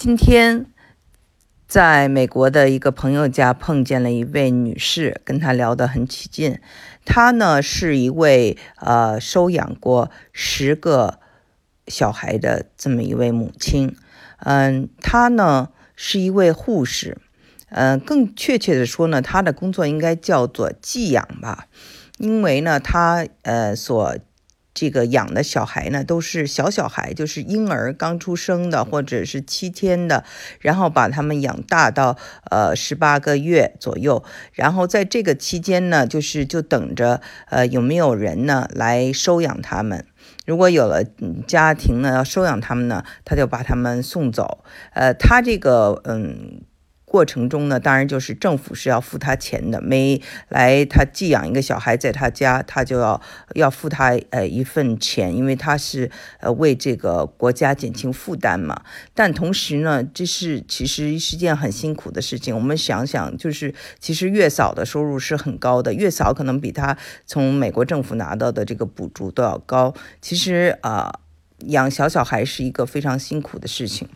今天在美国的一个朋友家碰见了一位女士，跟她聊得很起劲。她呢是一位呃收养过十个小孩的这么一位母亲。嗯，她呢是一位护士。嗯，更确切的说呢，她的工作应该叫做寄养吧，因为呢，她呃所。这个养的小孩呢，都是小小孩，就是婴儿刚出生的，或者是七天的，然后把他们养大到呃十八个月左右，然后在这个期间呢，就是就等着呃有没有人呢来收养他们，如果有了家庭呢要收养他们呢，他就把他们送走，呃，他这个嗯。过程中呢，当然就是政府是要付他钱的。每来他寄养一个小孩在他家，他就要要付他呃一份钱，因为他是呃为这个国家减轻负担嘛。但同时呢，这是其实是件很辛苦的事情。我们想想，就是其实月嫂的收入是很高的，月嫂可能比他从美国政府拿到的这个补助都要高。其实啊，养小小孩是一个非常辛苦的事情。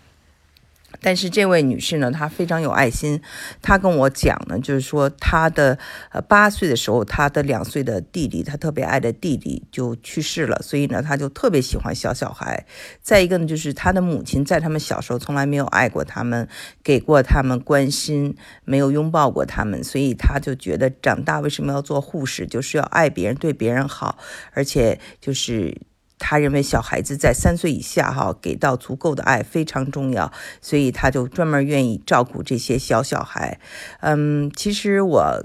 但是这位女士呢，她非常有爱心。她跟我讲呢，就是说她的呃八岁的时候，她的两岁的弟弟，她特别爱的弟弟就去世了，所以呢，她就特别喜欢小小孩。再一个呢，就是她的母亲在他们小时候从来没有爱过他们，给过他们关心，没有拥抱过他们，所以她就觉得长大为什么要做护士，就是要爱别人，对别人好，而且就是。他认为小孩子在三岁以下，哈，给到足够的爱非常重要，所以他就专门愿意照顾这些小小孩。嗯，其实我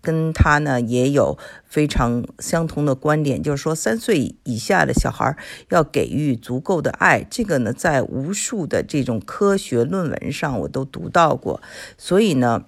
跟他呢也有非常相同的观点，就是说三岁以下的小孩要给予足够的爱。这个呢，在无数的这种科学论文上我都读到过，所以呢。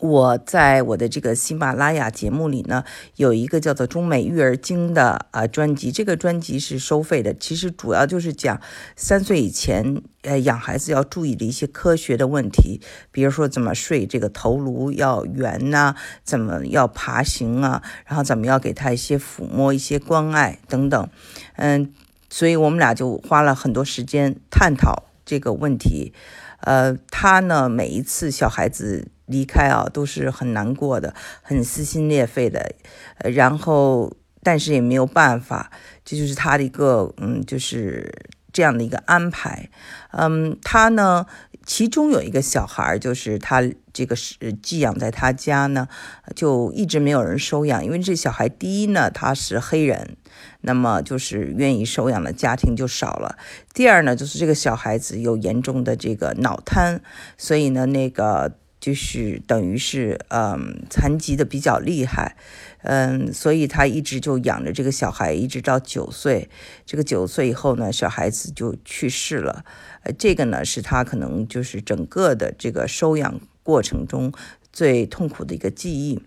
我在我的这个喜马拉雅节目里呢，有一个叫做《中美育儿经》的啊专辑，这个专辑是收费的。其实主要就是讲三岁以前，呃，养孩子要注意的一些科学的问题，比如说怎么睡，这个头颅要圆呐，怎么要爬行啊，然后怎么要给他一些抚摸、一些关爱等等。嗯，所以我们俩就花了很多时间探讨这个问题。呃，他呢，每一次小孩子。离开啊，都是很难过的，很撕心裂肺的，呃，然后但是也没有办法，这就是他的一个，嗯，就是这样的一个安排，嗯，他呢，其中有一个小孩，就是他这个是寄养在他家呢，就一直没有人收养，因为这小孩第一呢他是黑人，那么就是愿意收养的家庭就少了，第二呢就是这个小孩子有严重的这个脑瘫，所以呢那个。就是等于是，嗯，残疾的比较厉害，嗯，所以他一直就养着这个小孩，一直到九岁。这个九岁以后呢，小孩子就去世了。呃，这个呢是他可能就是整个的这个收养过程中最痛苦的一个记忆。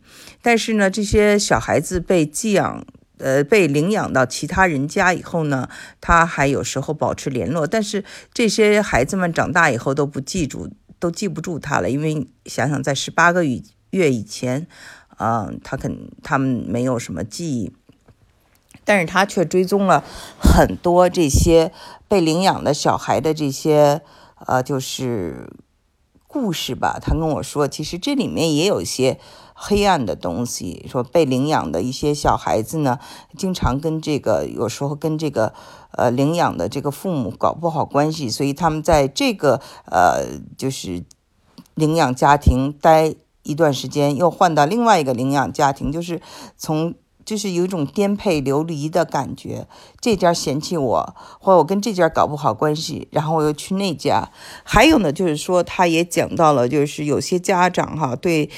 但是呢，这些小孩子被寄养，呃，被领养到其他人家以后呢，他还有时候保持联络。但是这些孩子们长大以后都不记住。都记不住他了，因为想想在十八个月以前，嗯，他肯他们没有什么记忆，但是他却追踪了很多这些被领养的小孩的这些，呃，就是故事吧。他跟我说，其实这里面也有一些黑暗的东西，说被领养的一些小孩子呢，经常跟这个有时候跟这个。呃，领养的这个父母搞不好关系，所以他们在这个呃，就是领养家庭待一段时间，又换到另外一个领养家庭，就是从。就是有一种颠沛流离的感觉，这家嫌弃我，或者我跟这家搞不好关系，然后我又去那家。还有呢，就是说他也讲到了，就是有些家长哈对，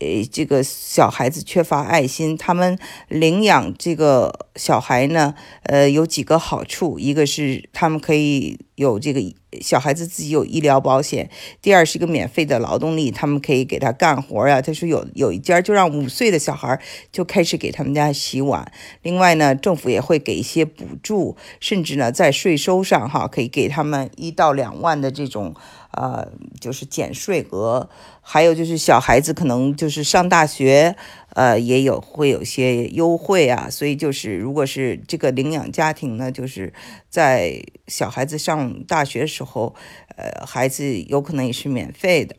呃，这个小孩子缺乏爱心，他们领养这个小孩呢，呃，有几个好处，一个是他们可以有这个。小孩子自己有医疗保险，第二是一个免费的劳动力，他们可以给他干活呀。他说有有一家就让五岁的小孩就开始给他们家洗碗。另外呢，政府也会给一些补助，甚至呢在税收上哈可以给他们一到两万的这种呃，就是减税额，还有就是小孩子可能就是上大学，呃，也有会有些优惠啊。所以就是如果是这个领养家庭呢，就是在小孩子上大学时候，呃，孩子有可能也是免费的。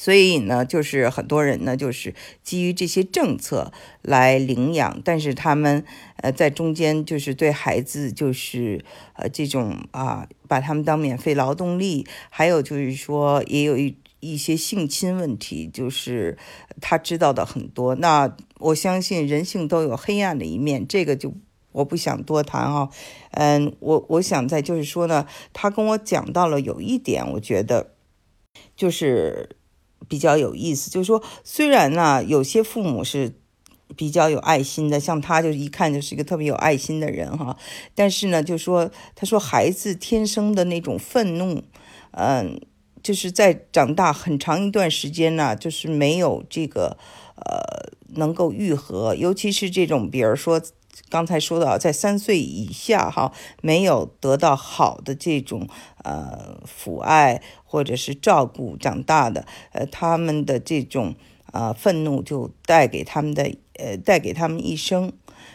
所以呢，就是很多人呢，就是基于这些政策来领养，但是他们呃在中间就是对孩子就是呃这种啊，把他们当免费劳动力，还有就是说也有一一些性侵问题，就是他知道的很多。那我相信人性都有黑暗的一面，这个就我不想多谈哈。嗯，我我想在就是说呢，他跟我讲到了有一点，我觉得就是。比较有意思，就是说，虽然呢，有些父母是比较有爱心的，像他，就一看就是一个特别有爱心的人哈。但是呢，就说他说孩子天生的那种愤怒，嗯，就是在长大很长一段时间呢，就是没有这个呃能够愈合，尤其是这种，比如说。刚才说到，在三岁以下，哈，没有得到好的这种呃抚爱或者是照顾长大的，呃，他们的这种呃愤怒就带给他们的，呃，带给他们一生。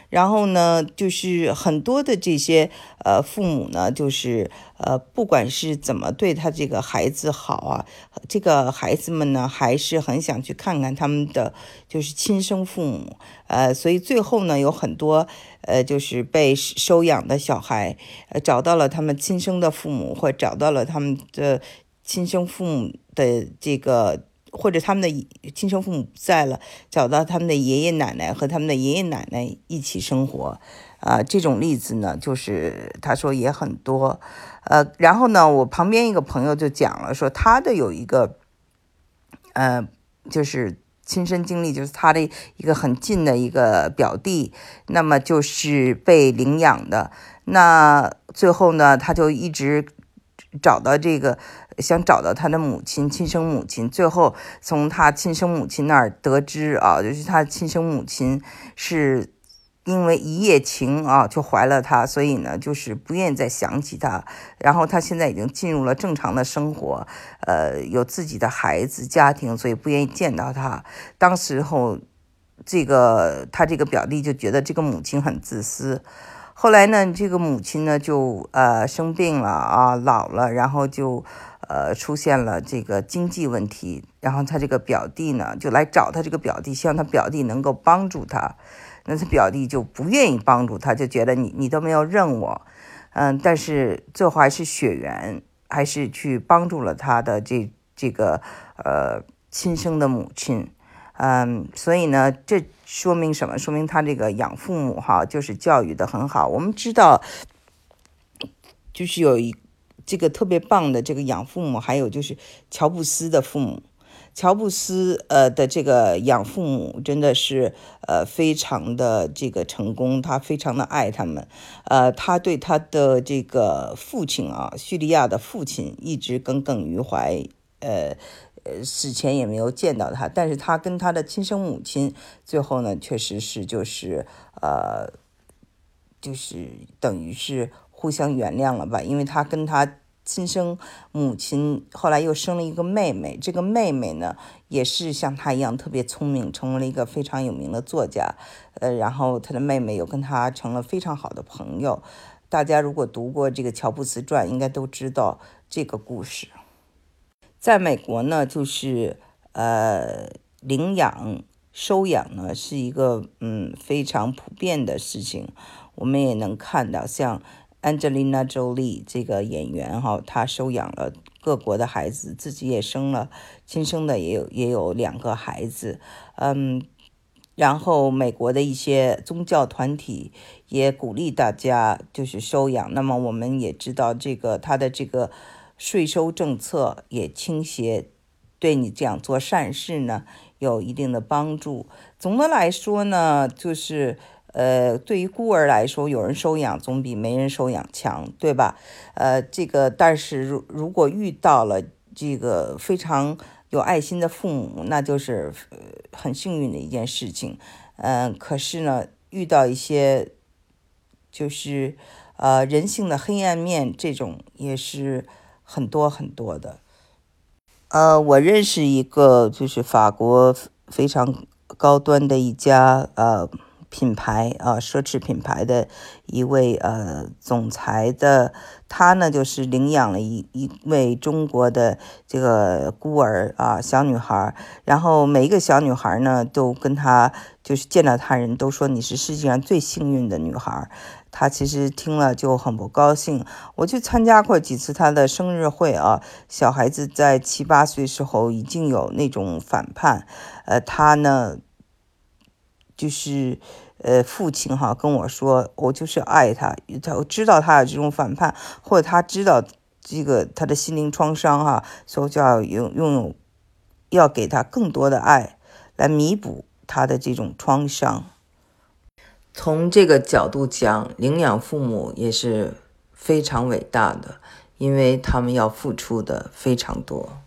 然后呢，就是很多的这些呃父母呢，就是呃不管是怎么对他这个孩子好啊，这个孩子们呢还是很想去看看他们的就是亲生父母，呃，所以最后呢有很多呃就是被收养的小孩，呃找到了他们亲生的父母，或找到了他们的亲生父母的这个。或者他们的亲生父母不在了，找到他们的爷爷奶奶和他们的爷爷奶奶一起生活，啊，这种例子呢，就是他说也很多，呃，然后呢，我旁边一个朋友就讲了，说他的有一个，呃，就是亲身经历，就是他的一个很近的一个表弟，那么就是被领养的，那最后呢，他就一直找到这个。想找到他的母亲，亲生母亲。最后从他亲生母亲那儿得知啊，就是他亲生母亲是因为一夜情啊就怀了他，所以呢就是不愿意再想起他。然后他现在已经进入了正常的生活，呃，有自己的孩子家庭，所以不愿意见到他。当时候这个他这个表弟就觉得这个母亲很自私。后来呢，这个母亲呢就呃生病了啊，老了，然后就。呃，出现了这个经济问题，然后他这个表弟呢，就来找他这个表弟，希望他表弟能够帮助他。那他表弟就不愿意帮助他，就觉得你你都没有认我，嗯，但是最后还是血缘，还是去帮助了他的这这个呃亲生的母亲，嗯，所以呢，这说明什么？说明他这个养父母哈，就是教育的很好。我们知道，就是有一。这个特别棒的这个养父母，还有就是乔布斯的父母，乔布斯呃的这个养父母真的是呃非常的这个成功，他非常的爱他们，呃，他对他的这个父亲啊，叙利亚的父亲一直耿耿于怀，呃呃死前也没有见到他，但是他跟他的亲生母亲最后呢，确实是就是呃就是等于是。互相原谅了吧，因为他跟他亲生母亲后来又生了一个妹妹，这个妹妹呢也是像他一样特别聪明，成为了一个非常有名的作家。呃，然后他的妹妹又跟他成了非常好的朋友。大家如果读过这个《乔布斯传》，应该都知道这个故事。在美国呢，就是呃领养收养呢是一个嗯非常普遍的事情，我们也能看到像。Angelina Jolie 这个演员哈，她收养了各国的孩子，自己也生了亲生的，也有也有两个孩子。嗯，然后美国的一些宗教团体也鼓励大家就是收养。那么我们也知道，这个他的这个税收政策也倾斜对你这样做善事呢有一定的帮助。总的来说呢，就是。呃，对于孤儿来说，有人收养总比没人收养强，对吧？呃，这个，但是如如果遇到了这个非常有爱心的父母，那就是很幸运的一件事情。嗯，可是呢，遇到一些就是呃人性的黑暗面，这种也是很多很多的。呃，我认识一个就是法国非常高端的一家呃。品牌啊，奢侈品牌的一位呃总裁的，他呢就是领养了一一位中国的这个孤儿啊小女孩，然后每一个小女孩呢都跟他就是见到他人都说你是世界上最幸运的女孩，他其实听了就很不高兴。我去参加过几次他的生日会啊，小孩子在七八岁时候已经有那种反叛，呃，他呢就是。呃，父亲哈跟我说，我就是爱他，他知道他有这种反叛，或者他知道这个他的心灵创伤哈，所以就要用用有，要给他更多的爱，来弥补他的这种创伤。从这个角度讲，领养父母也是非常伟大的，因为他们要付出的非常多。